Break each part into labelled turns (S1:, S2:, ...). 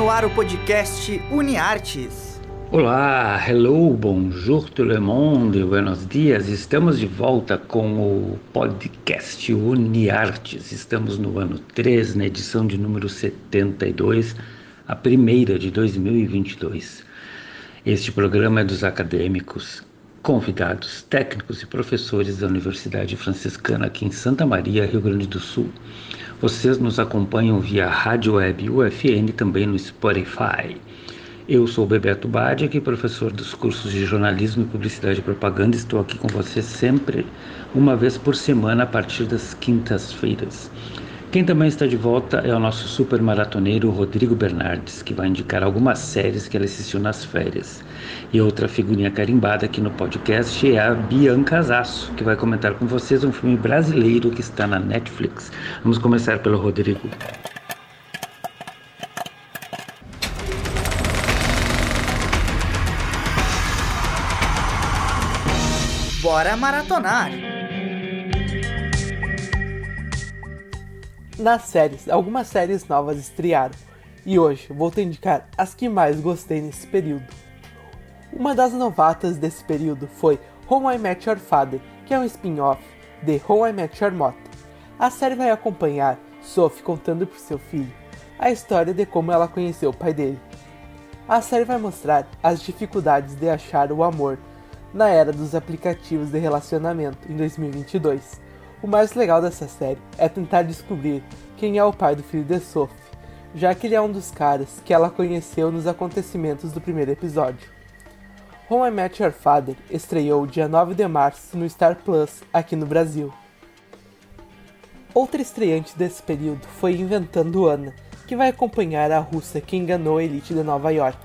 S1: no ar o podcast UniArtes.
S2: Olá, hello, bonjour tout le monde, buenos dias. Estamos de volta com o podcast UniArtes. Estamos no ano 3, na edição de número 72, a primeira de 2022. Este programa é dos acadêmicos, convidados, técnicos e professores da Universidade Franciscana aqui em Santa Maria, Rio Grande do Sul. Vocês nos acompanham via Rádio Web UFN também no Spotify. Eu sou Bebeto Badi, aqui professor dos cursos de jornalismo e publicidade e propaganda. Estou aqui com você sempre, uma vez por semana, a partir das quintas-feiras. Quem também está de volta é o nosso super maratoneiro Rodrigo Bernardes, que vai indicar algumas séries que ele assistiu nas férias. E outra figurinha carimbada aqui no podcast é a Bianca Zasso, que vai comentar com vocês um filme brasileiro que está na Netflix. Vamos começar pelo Rodrigo.
S1: Bora maratonar!
S3: Nas séries. Algumas séries novas estrearam e hoje vou te indicar as que mais gostei nesse período. Uma das novatas desse período foi How I Met Your Father, que é um spin-off de How I Met Your Mother. A série vai acompanhar Sophie contando para seu filho a história de como ela conheceu o pai dele. A série vai mostrar as dificuldades de achar o amor na era dos aplicativos de relacionamento em 2022 o mais legal dessa série é tentar descobrir quem é o pai do filho de Sophie, já que ele é um dos caras que ela conheceu nos acontecimentos do primeiro episódio. How I Met Your Father estreou dia 9 de março no Star Plus aqui no Brasil. Outra estreante desse período foi Inventando Ana, que vai acompanhar a russa que enganou a elite de Nova York.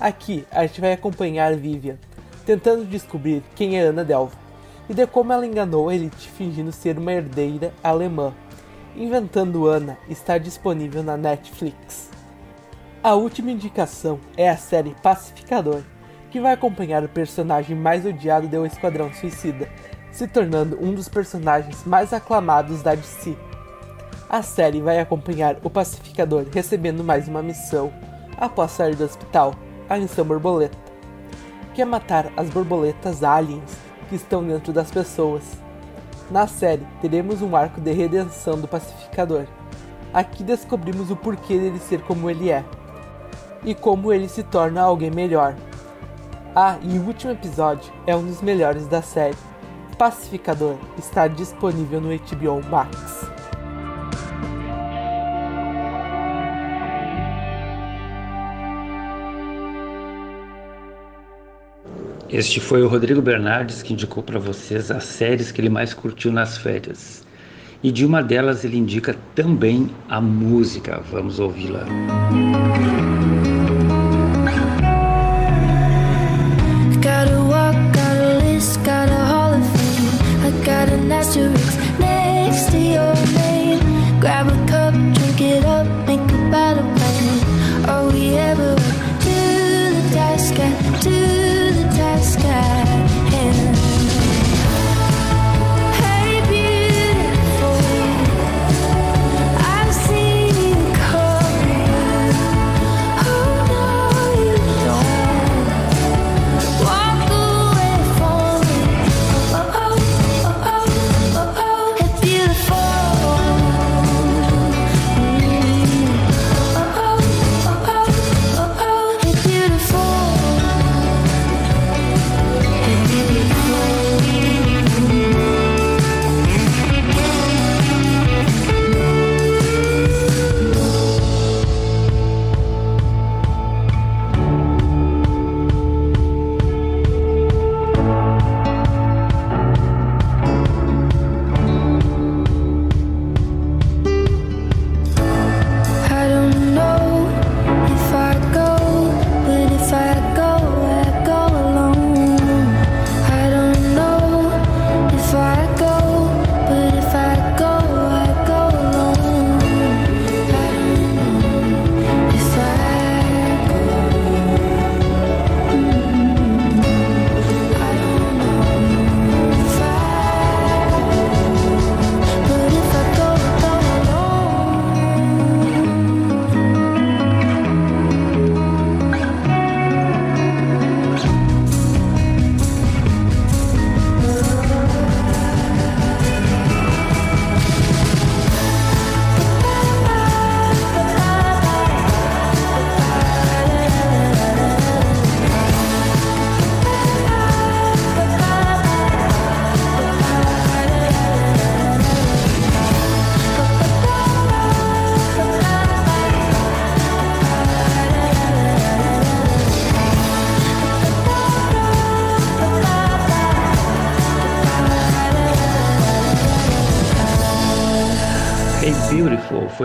S3: Aqui a gente vai acompanhar Vivian, tentando descobrir quem é Ana Delva e de como ela enganou elite fingindo ser uma herdeira alemã. Inventando Ana está disponível na Netflix. A última indicação é a série Pacificador, que vai acompanhar o personagem mais odiado do Esquadrão Suicida, se tornando um dos personagens mais aclamados da DC. A série vai acompanhar o Pacificador recebendo mais uma missão após sair do hospital, a missão Borboleta, que é matar as borboletas aliens que estão dentro das pessoas. Na série, teremos um arco de redenção do pacificador. Aqui descobrimos o porquê dele ser como ele é e como ele se torna alguém melhor. Ah, e o último episódio é um dos melhores da série. Pacificador está disponível no HBO Max.
S2: Este foi o Rodrigo Bernardes que indicou para vocês as séries que ele mais curtiu nas férias. E de uma delas ele indica também a música. Vamos ouvi-la. Grab a cup, drink it up, make a. Are we ever sky.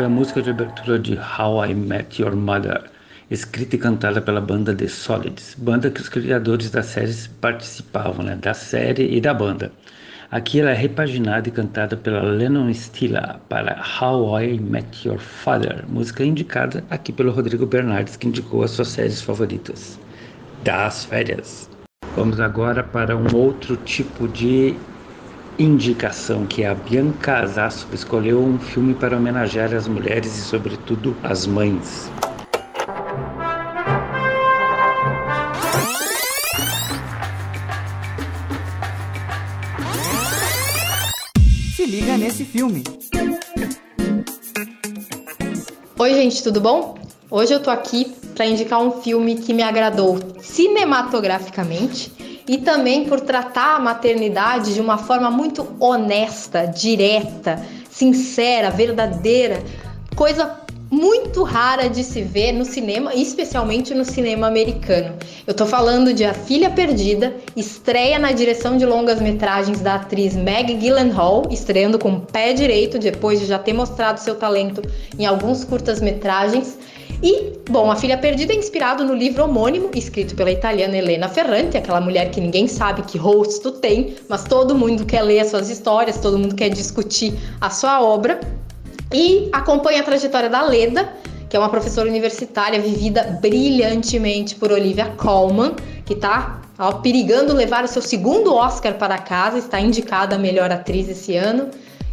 S2: A música de abertura de How I Met Your Mother, escrita e cantada pela banda The Solids, banda que os criadores da série participavam, né, da série e da banda. Aqui ela é repaginada e cantada pela Lennon Stilla para How I Met Your Father, música indicada aqui pelo Rodrigo Bernardes, que indicou as suas séries favoritas das férias. Vamos agora para um outro tipo de indicação que a Bianca Zasp escolheu um filme para homenagear as mulheres e sobretudo as mães.
S1: Se liga nesse filme.
S4: Oi, gente, tudo bom? Hoje eu tô aqui para indicar um filme que me agradou cinematograficamente e também por tratar a maternidade de uma forma muito honesta, direta, sincera, verdadeira, coisa muito rara de se ver no cinema, especialmente no cinema americano. Eu tô falando de A Filha Perdida, estreia na direção de longas metragens da atriz Meg Gyllenhaal, estreando com o pé direito depois de já ter mostrado seu talento em alguns curtas metragens. E, bom, A Filha Perdida é inspirado no livro homônimo, escrito pela italiana Elena Ferrante, aquela mulher que ninguém sabe que rosto tem, mas todo mundo quer ler as suas histórias, todo mundo quer discutir a sua obra. E acompanha a trajetória da Leda, que é uma professora universitária vivida brilhantemente por Olivia Colman, que está perigando levar o seu segundo Oscar para casa, está indicada a melhor atriz esse ano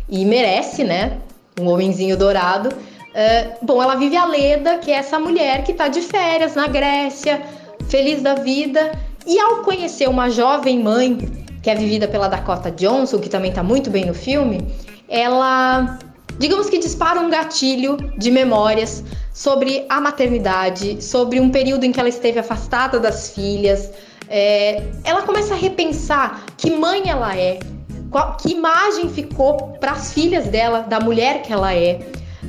S4: e merece, né? Um homenzinho dourado. Uh, bom, ela vive a Leda, que é essa mulher que está de férias na Grécia, feliz da vida, e ao conhecer uma jovem mãe, que é vivida pela Dakota Johnson, que também está muito bem no filme, ela, digamos que dispara um gatilho de memórias sobre a maternidade, sobre um período em que ela esteve afastada das filhas. É, ela começa a repensar que mãe ela é, qual, que imagem ficou para as filhas dela, da mulher que ela é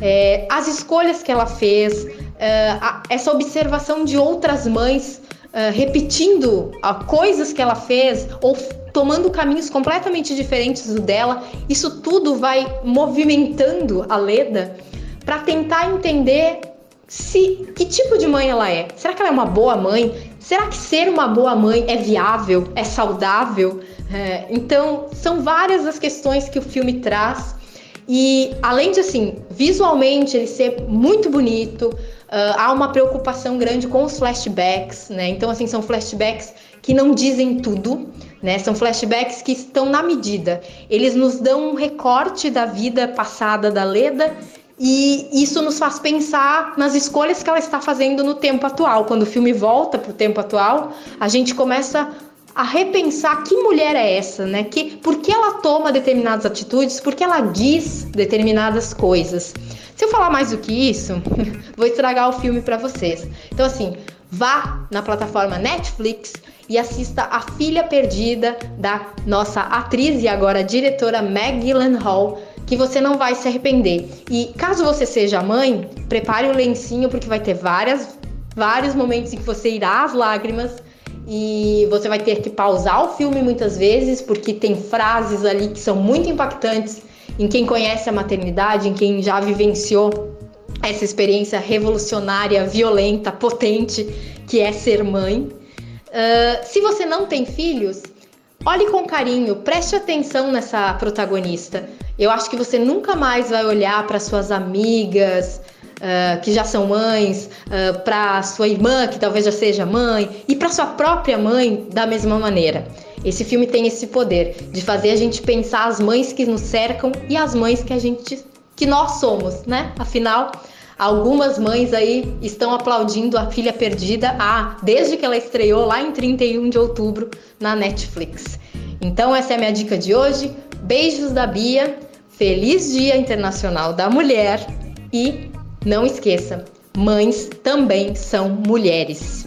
S4: é, as escolhas que ela fez, é, a, essa observação de outras mães é, repetindo coisas que ela fez ou tomando caminhos completamente diferentes do dela, isso tudo vai movimentando a Leda para tentar entender se que tipo de mãe ela é. Será que ela é uma boa mãe? Será que ser uma boa mãe é viável? É saudável? É, então, são várias as questões que o filme traz. E além de assim, visualmente ele ser muito bonito, uh, há uma preocupação grande com os flashbacks, né? Então, assim, são flashbacks que não dizem tudo, né? São flashbacks que estão na medida. Eles nos dão um recorte da vida passada da Leda e isso nos faz pensar nas escolhas que ela está fazendo no tempo atual. Quando o filme volta para o tempo atual, a gente começa a repensar que mulher é essa, né? Que, por que ela toma determinadas atitudes, por que ela diz determinadas coisas. Se eu falar mais do que isso, vou estragar o filme para vocês. Então, assim, vá na plataforma Netflix e assista A Filha Perdida da nossa atriz e agora diretora Meg Gyllenhaal, que você não vai se arrepender. E caso você seja mãe, prepare o lencinho porque vai ter várias, vários momentos em que você irá às lágrimas e você vai ter que pausar o filme muitas vezes, porque tem frases ali que são muito impactantes em quem conhece a maternidade, em quem já vivenciou essa experiência revolucionária, violenta, potente que é ser mãe. Uh, se você não tem filhos, olhe com carinho, preste atenção nessa protagonista. Eu acho que você nunca mais vai olhar para suas amigas, uh, que já são mães, uh, para sua irmã, que talvez já seja mãe, e para sua própria mãe da mesma maneira. Esse filme tem esse poder de fazer a gente pensar as mães que nos cercam e as mães que a gente que nós somos, né? Afinal, algumas mães aí estão aplaudindo a filha perdida ah, desde que ela estreou lá em 31 de outubro na Netflix. Então essa é a minha dica de hoje. Beijos da Bia. Feliz Dia Internacional da Mulher e não esqueça, mães também são mulheres.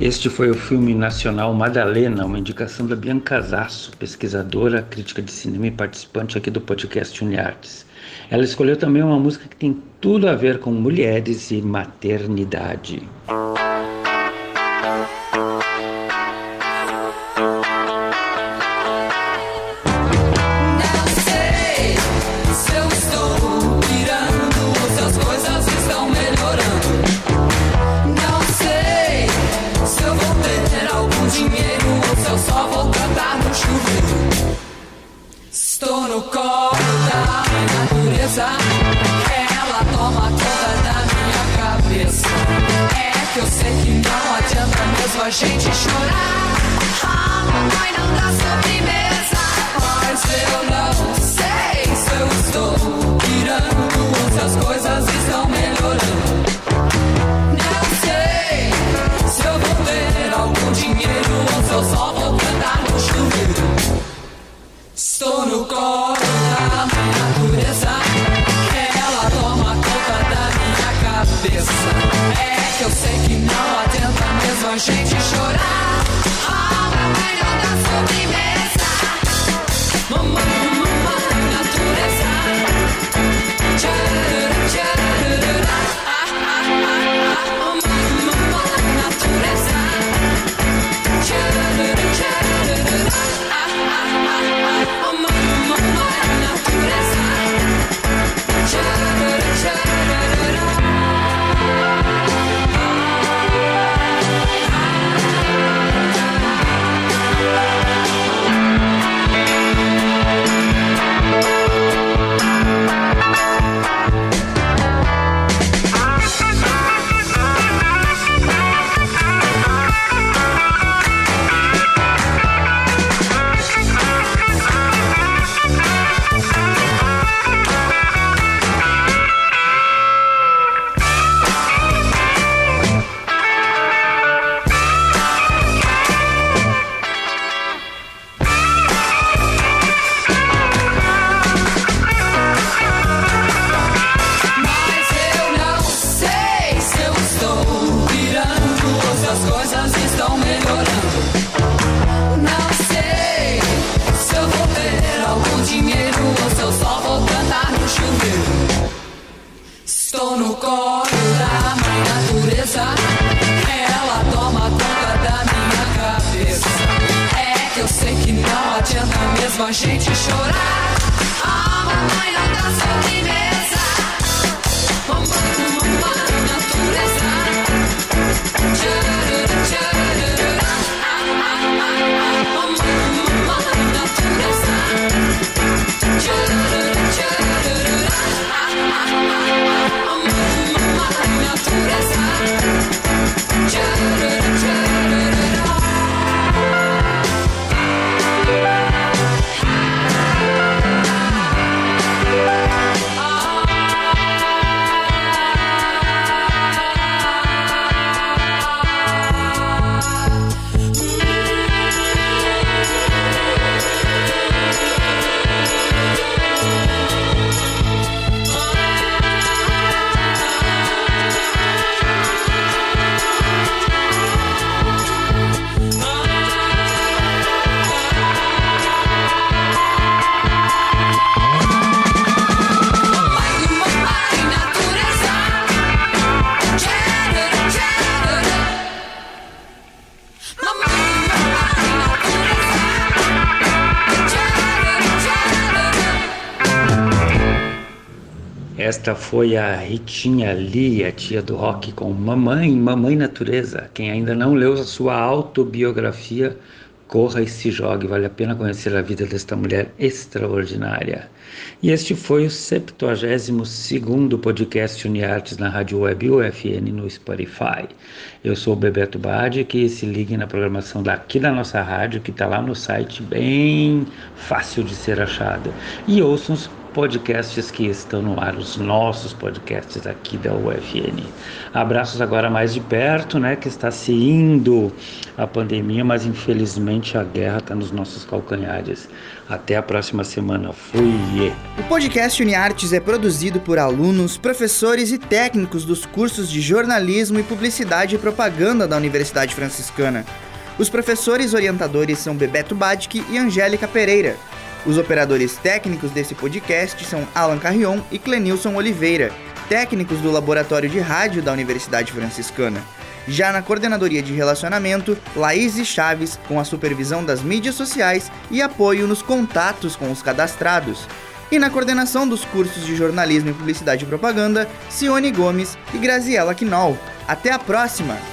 S2: Este foi o filme nacional Madalena, uma indicação da Bianca Zasso, pesquisadora, crítica de cinema e participante aqui do podcast Uniartes. Ela escolheu também uma música que tem tudo a ver com mulheres e maternidade.
S5: no colo da natureza. Ela toma conta da minha cabeça. É que eu sei que não adianta mesmo a gente chorar. A mamãe não dá sobremesa. Mas eu não sei se eu estou virando ou se as coisas estão melhorando. Não sei se eu vou ter algum dinheiro ou se eu só vou. A gente chorar. A mamãe não dá sobremesa. Gente chorar.
S2: Esta foi a Ritinha Lee, a tia do rock, com Mamãe, Mamãe Natureza. Quem ainda não leu a sua autobiografia, corra e se jogue. Vale a pena conhecer a vida desta mulher extraordinária. E este foi o 72º podcast Uniartes na Rádio Web UFN no Spotify. Eu sou o Bebeto Bade, que se ligue na programação daqui da nossa rádio, que está lá no site, bem fácil de ser achada. E ouçam os podcasts que estão no ar, os nossos podcasts aqui da UFN. Abraços agora mais de perto, né, que está se indo a pandemia, mas infelizmente a guerra está nos nossos calcanhares. Até a próxima semana. Fui!
S6: O podcast UniArtes é produzido por alunos, professores e técnicos dos cursos de jornalismo e publicidade e propaganda da Universidade Franciscana. Os professores orientadores são Bebeto Badke e Angélica Pereira. Os operadores técnicos desse podcast são Alan Carrion e Clenilson Oliveira, técnicos do Laboratório de Rádio da Universidade Franciscana. Já na coordenadoria de relacionamento, Laís Chaves, com a supervisão das mídias sociais e apoio nos contatos com os cadastrados. E na coordenação dos cursos de jornalismo e publicidade e propaganda, Cione Gomes e Graziela Quinol. Até a próxima!